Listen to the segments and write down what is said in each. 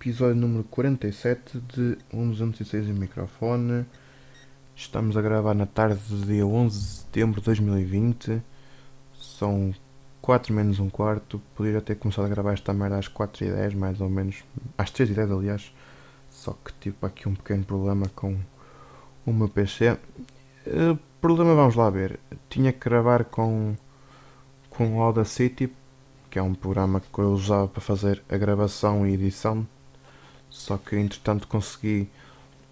Episódio número 47 de 1206 em microfone. Estamos a gravar na tarde do dia 11 de setembro de 2020. São 4 menos um quarto. Poderia ter começado a gravar esta merda às 4 e 10 mais ou menos. Às 3 e 10 aliás. Só que tive aqui um pequeno problema com o meu PC. Uh, problema vamos lá ver. Tinha que gravar com, com o Audacity que é um programa que eu usava para fazer a gravação e edição. Só que entretanto consegui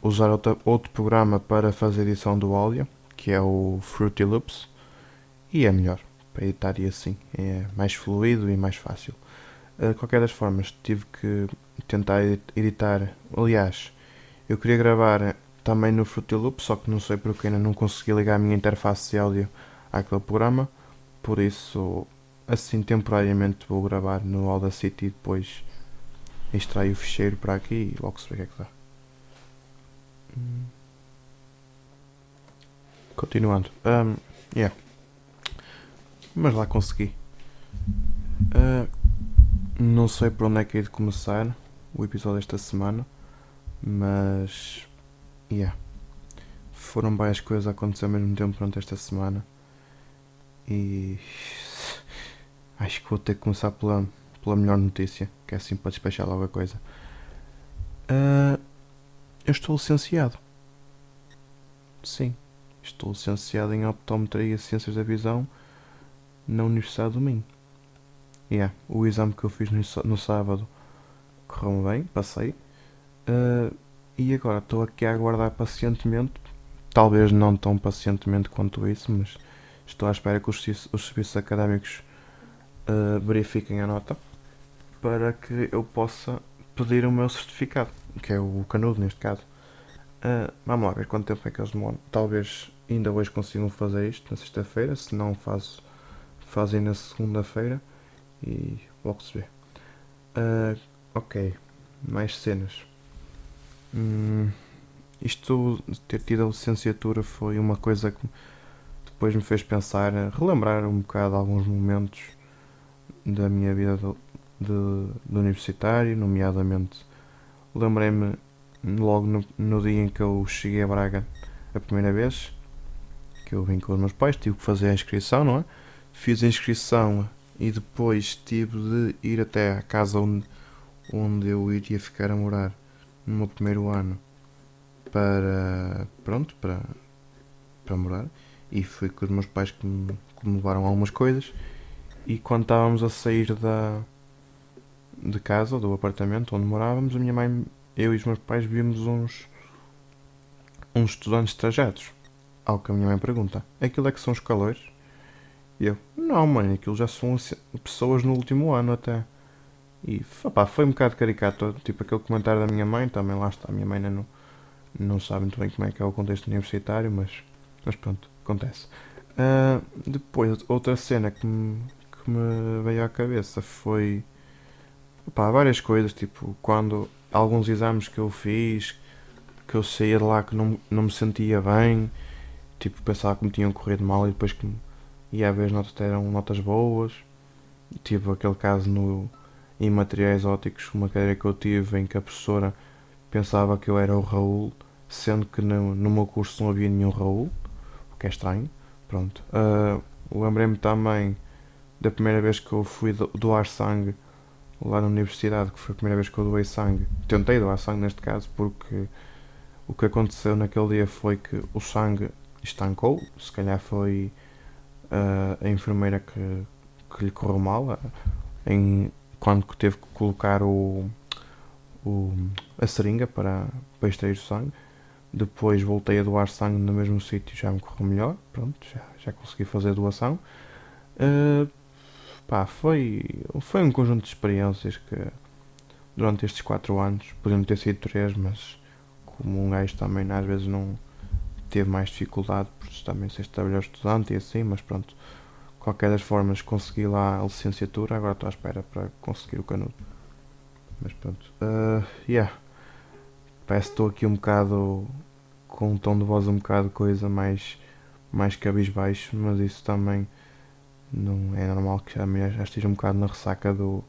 usar outro, outro programa para fazer edição do áudio, que é o Fruity Loops, e é melhor para editar e assim, é mais fluido e mais fácil. De qualquer das formas, tive que tentar editar. Aliás, eu queria gravar também no Fruity Loops, só que não sei porque ainda não consegui ligar a minha interface de áudio àquele programa, por isso assim temporariamente vou gravar no Audacity e depois extraio o ficheiro para aqui e logo se vê o que é que dá. Continuando. Um, yeah. Mas lá consegui. Uh, não sei por onde é que é de começar o episódio desta semana, mas yeah. foram várias coisas a acontecer ao mesmo tempo durante esta semana e Acho que vou ter que começar pela, pela melhor notícia, que é assim para despechar logo a coisa. Uh, eu estou licenciado. Sim, estou licenciado em Optometria e Ciências da Visão na Universidade do Minho. Yeah, o exame que eu fiz no, no sábado correu bem, passei. Uh, e agora estou aqui a aguardar pacientemente, talvez não tão pacientemente quanto isso, mas estou à espera que os, os serviços académicos uh, verifiquem a nota para que eu possa pedir o meu certificado, que é o canudo neste caso. Uh, vamos lá ver quanto tempo é que eles demoram. Talvez ainda hoje consigam fazer isto na sexta-feira, se não faço, fazem na segunda-feira e logo se vê. Uh, ok, mais cenas. Hum, isto ter tido a licenciatura foi uma coisa que depois me fez pensar, relembrar um bocado alguns momentos da minha vida de, de, universitário, nomeadamente lembrei-me logo no, no, dia em que eu cheguei a Braga a primeira vez, que eu vim com os meus pais, tive que fazer a inscrição, não é? Fiz a inscrição e depois tive de ir até a casa onde, onde eu iria ficar a morar no meu primeiro ano para pronto para, para morar e foi com os meus pais que me, que me levaram algumas coisas e quando estávamos a sair da, de casa, do apartamento onde morávamos, a minha mãe, eu e os meus pais vimos uns, uns estudantes trajetos. Ao que a minha mãe pergunta: aquilo é que são os calores? E eu: não, mãe, aquilo já são pessoas no último ano até. E opá, foi um bocado caricato, tipo aquele comentário da minha mãe, também lá está, a minha mãe não, não sabe muito bem como é que é o contexto universitário, mas, mas pronto, acontece. Uh, depois, outra cena que me, que me veio à cabeça foi pá, várias coisas, tipo quando alguns exames que eu fiz, que eu saía de lá que não, não me sentia bem, tipo pensava que me tinham corrido mal e depois que ia ver as notas eram notas boas. Tive aquele caso no, em materiais óticos, uma cadeira que eu tive em que a professora pensava que eu era o Raul, sendo que no, no meu curso não havia nenhum Raul, o que é estranho. Pronto. Uh, Lembrei-me também da primeira vez que eu fui doar sangue lá na universidade, que foi a primeira vez que eu doei sangue. Tentei doar sangue neste caso, porque o que aconteceu naquele dia foi que o sangue estancou, se calhar foi uh, a enfermeira que, que lhe correu mal, uh, em, quando teve que colocar o, o, a seringa para, para extrair o sangue. Depois voltei a doar sangue no mesmo sítio, já me correu melhor, pronto, já, já consegui fazer a doação. Uh, Pá, foi, foi um conjunto de experiências que durante estes 4 anos, podiam ter sido 3, mas como um gajo também às vezes não teve mais dificuldade, por também ser trabalhador estudante e assim, mas pronto, qualquer das formas consegui lá a licenciatura, agora estou à espera para conseguir o canudo. Mas pronto, uh, yeah. Parece que estou aqui um bocado com um tom de voz um bocado coisa mais, mais cabisbaixo, mas isso também não é normal que já, já esteja um bocado na ressaca do,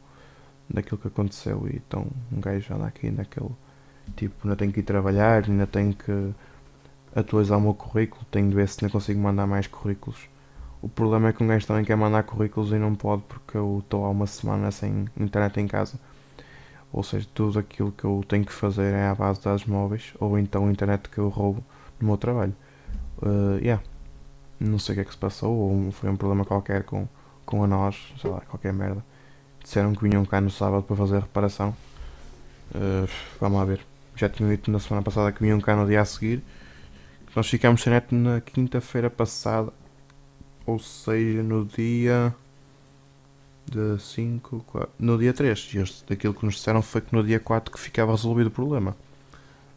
daquilo que aconteceu e então um gajo anda aqui naquele tipo, ainda tenho que ir trabalhar, ainda tenho que atualizar o meu currículo, tenho de ver se ainda consigo mandar mais currículos. O problema é que um gajo também quer mandar currículos e não pode porque eu estou há uma semana sem internet em casa. Ou seja, tudo aquilo que eu tenho que fazer é à base de dados móveis ou então a internet que eu roubo no meu trabalho. Uh, yeah. Não sei o que é que se passou, ou foi um problema qualquer com, com a nós, sei lá, qualquer merda. Disseram que vinham cá no sábado para fazer a reparação. Uh, vamos lá ver. Já tinham dito na semana passada que vinham cá no dia a seguir. Nós ficámos sem net na quinta-feira passada. Ou seja, no dia. De 5, 4, no dia 3. E daquilo que nos disseram foi que no dia 4 que ficava resolvido o problema.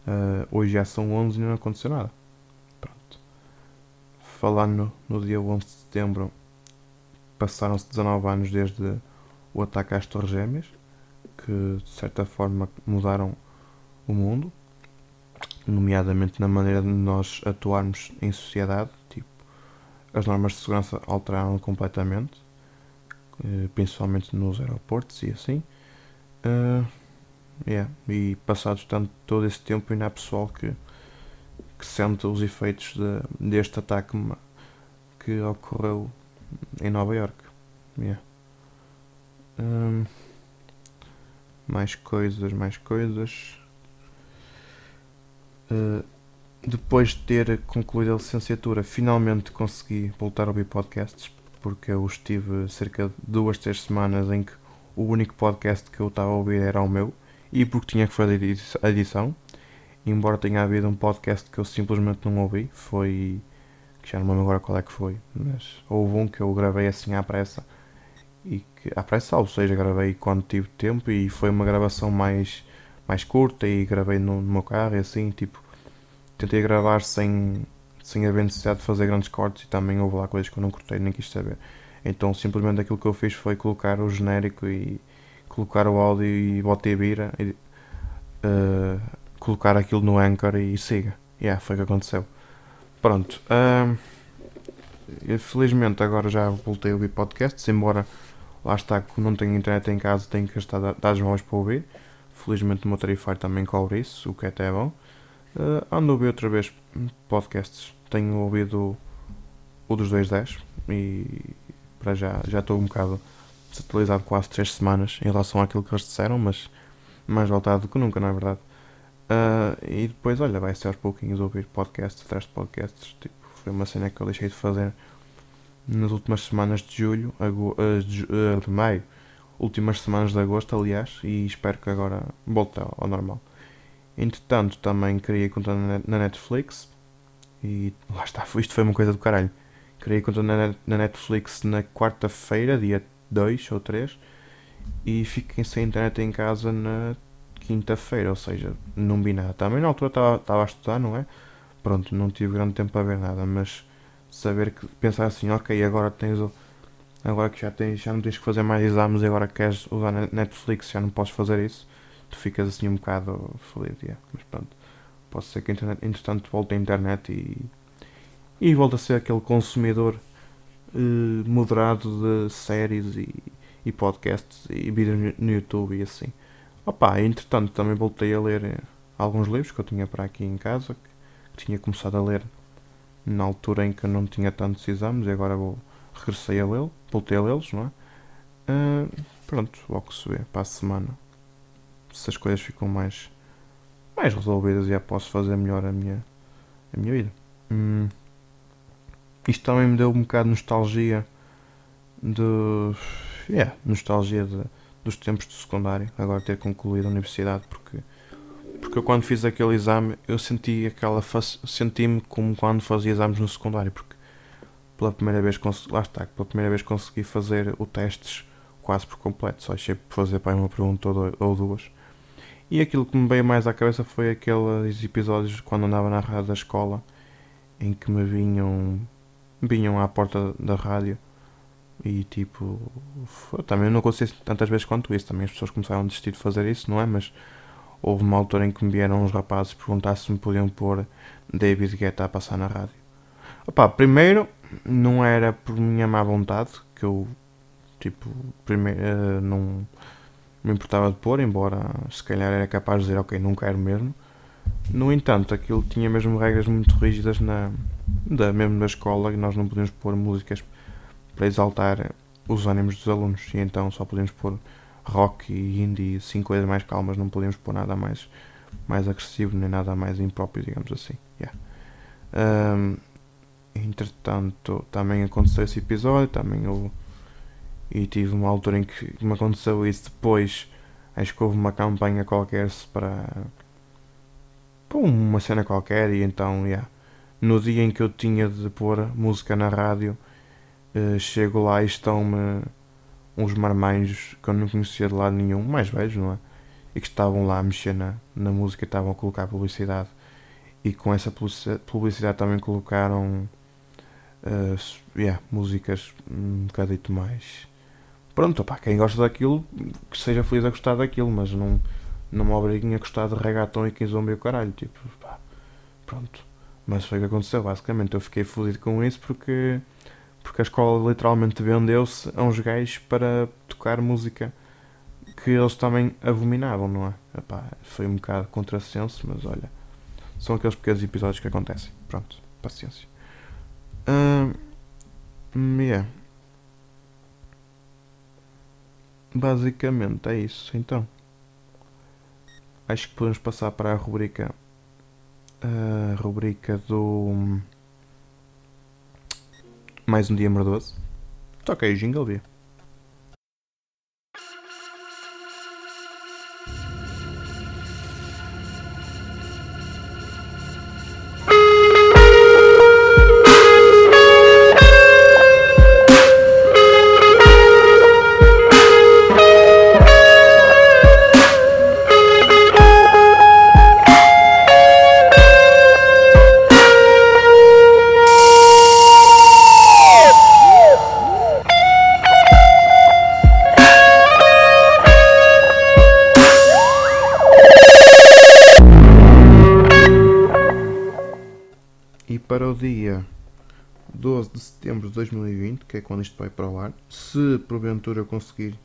Uh, hoje já são 11 e não aconteceu nada. Falando no, no dia 11 de setembro, passaram-se 19 anos desde o ataque às Torres Gêmeas, que de certa forma mudaram o mundo, nomeadamente na maneira de nós atuarmos em sociedade. Tipo, as normas de segurança alteraram completamente, eh, principalmente nos aeroportos e assim. Uh, yeah. E passados tanto todo esse tempo, ainda há pessoal que, que sente os efeitos de, deste ataque que ocorreu em Nova York. Yeah. Um, mais coisas, mais coisas. Uh, depois de ter concluído a licenciatura, finalmente consegui voltar a ouvir podcasts, porque eu estive cerca de duas, três semanas em que o único podcast que eu estava a ouvir era o meu, e porque tinha que fazer a edição. Embora tenha havido um podcast que eu simplesmente não ouvi, foi. que já não me lembro agora qual é que foi, mas houve um que eu gravei assim à pressa e que à pressa, ou seja, gravei quando tive tempo e foi uma gravação mais, mais curta e gravei no, no meu carro e assim, tipo, tentei gravar sem, sem haver necessidade de fazer grandes cortes e também houve lá coisas que eu não cortei nem quis saber. Então simplesmente aquilo que eu fiz foi colocar o genérico e colocar o áudio e botei vira e uh, colocar aquilo no Anchor e siga. Yeah, foi o que aconteceu. Pronto. Felizmente agora já voltei a ouvir podcasts, embora lá está que não tenho internet em casa, tenho que gastar dados móveis para ouvir. Felizmente o meu tarifário também cobre isso, o que é até bom. Uh, ando a ouvir outra vez podcasts. Tenho ouvido o dos 210 e para já já estou um bocado desatualizado quase 3 semanas em relação àquilo que eles disseram, mas mais voltado do que nunca, não é verdade? Uh, e depois, olha, vai ser aos pouquinhos ouvir podcasts atrás de podcasts. Tipo, foi uma cena que eu deixei de fazer nas últimas semanas de julho, uh, de, maio, últimas semanas de agosto, aliás, e espero que agora volte ao, ao normal. Entretanto, também criei conta na Netflix e lá está, isto foi uma coisa do caralho. Criei conta na, Netflix na quarta-feira, dia 2 ou 3, e fiquei sem internet em casa na quinta-feira, ou seja, não vi nada. Também na altura estava a estudar, não é? Pronto, não tive grande tempo para ver nada, mas saber que pensar assim, ok, agora tens agora que já tens, já não tens que fazer mais exames e agora queres usar Netflix, já não podes fazer isso, tu ficas assim um bocado feliz, yeah. mas pronto, pode ser que internet, entretanto volte a internet e, e volte a ser aquele consumidor uh, moderado de séries e, e podcasts e vídeos no YouTube e assim. Opa, entretanto também voltei a ler eh, alguns livros que eu tinha para aqui em casa, que, tinha começado a ler na altura em que não tinha tantos exames e agora vou, regressei a lê-lo, voltei a lê-los, não é? Uh, pronto, logo se vê para a semana. Se as coisas ficam mais, mais resolvidas já posso fazer melhor a minha, a minha vida. Hum, isto também me deu um bocado de nostalgia de. Yeah, nostalgia de, dos tempos de secundário, agora ter concluído a universidade, porque porque eu quando fiz aquele exame eu senti aquela senti-me como quando fazia exames no secundário porque pela primeira vez lá está, pela primeira vez consegui fazer o testes quase por completo, só achei por fazer para uma pergunta ou duas. E aquilo que me veio mais à cabeça foi aqueles episódios quando andava na rádio da escola em que me vinham vinham à porta da rádio e tipo também não consegui tantas vezes quanto isso, também as pessoas começaram a desistir de fazer isso, não é? Mas houve uma altura em que me vieram uns rapazes perguntar se me podiam pôr David Guetta a passar na rádio. Opa, primeiro, não era por minha má vontade, que eu, tipo, primeiro, uh, não, me importava de pôr, embora se calhar era capaz de dizer ok, não quero mesmo. No entanto, aquilo tinha mesmo regras muito rígidas na, da, mesmo na escola e nós não podíamos pôr músicas para exaltar os ânimos dos alunos e então só podíamos pôr rock e indie, assim coisas mais calmas, não podíamos pôr nada mais, mais agressivo nem nada mais impróprio, digamos assim. Yeah. Um, entretanto, também aconteceu esse episódio, também houve, e tive uma altura em que me aconteceu isso depois, acho que houve uma campanha qualquer para, para uma cena qualquer e então, yeah, no dia em que eu tinha de pôr música na rádio, uh, chego lá e estão-me uns marmanjos que eu não conhecia de lado nenhum, mais velhos, não é? E que estavam lá a mexer na, na música, estavam a colocar publicidade. E com essa publicidade também colocaram uh, yeah, músicas um bocadito mais. Pronto, quem gosta daquilo, que seja feliz a gostar daquilo, mas não, não me obriguem a gostar de reggaeton e kizomba e o caralho. Tipo, pá, pronto. Mas foi o que aconteceu, basicamente. Eu fiquei fodido com isso porque porque a escola literalmente vendeu-se a uns gajos para tocar música que eles também abominavam, não é? Epá, foi um bocado contrassenso, mas olha, são aqueles pequenos episódios que acontecem. Pronto, paciência. Uh, yeah. Basicamente é isso, então. Acho que podemos passar para a rubrica. A rubrica do. Mais um dia merdoso. Toca aí o jingle, via. para o dia 12 de setembro de 2020, que é quando isto vai para o ar. Se porventura eu conseguir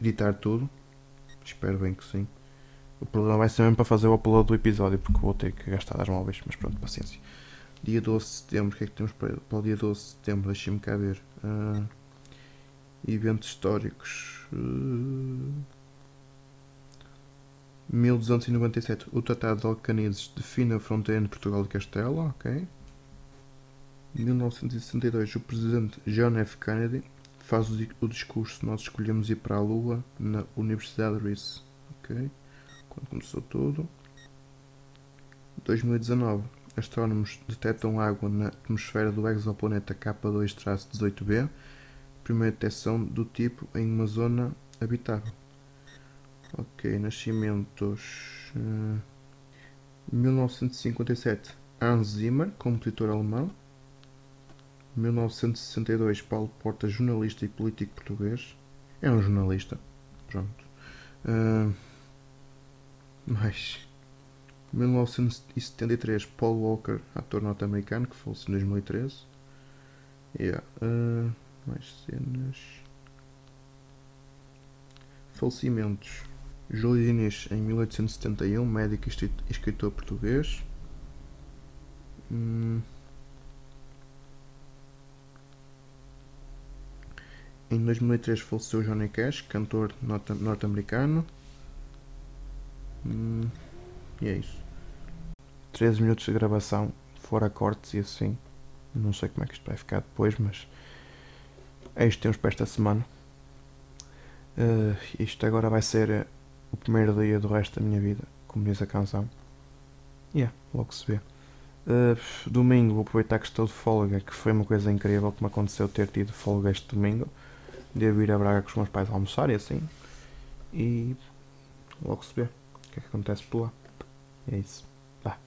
editar tudo, espero bem que sim. O problema vai ser mesmo para fazer o upload do episódio, porque vou ter que gastar as móveis, mas pronto, paciência. Dia 12 de setembro, o que é que temos para, para o dia 12 de setembro? Deixem-me cá ver. Uh, eventos históricos. Uh, 1297, o Tratado de Alcanides define a fronteira entre Portugal e Castela, ok. 1962, o Presidente John F. Kennedy faz o discurso Nós escolhemos ir para a Lua na Universidade de Rice, ok. Quando começou tudo. 2019, astrónomos detectam água na atmosfera do exoplaneta K2-18b, primeira detecção do tipo em uma zona habitável. Ok, nascimentos. Uh, 1957, Hans Zimmer, compositor alemão. 1962, Paulo Porta, jornalista e político português. É um jornalista. Pronto. Uh, mais. 1973, Paul Walker, ator norte-americano, que faleceu em 2013. Yeah. Uh, mais cenas. Falecimentos. Júlio Inês, em 1871, médico e escritor português. Hum. Em 2003 faleceu Johnny Cash, cantor norte-americano. Hum. E é isso. 13 minutos de gravação, fora cortes e assim. Não sei como é que isto vai ficar depois, mas é isto que temos para esta semana. Uh, isto agora vai ser o primeiro dia do resto da minha vida, como diz a canção. E yeah, logo se vê. Uh, domingo vou aproveitar que estou de folga, que foi uma coisa incrível que me aconteceu ter tido folga este domingo. Devo ir a Braga com os meus pais almoçar e assim. E logo se vê o que é que acontece por lá. E é isso. Vá.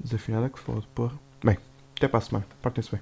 Desafinada que foda, porra. Bem, até para a semana. Partem-se bem.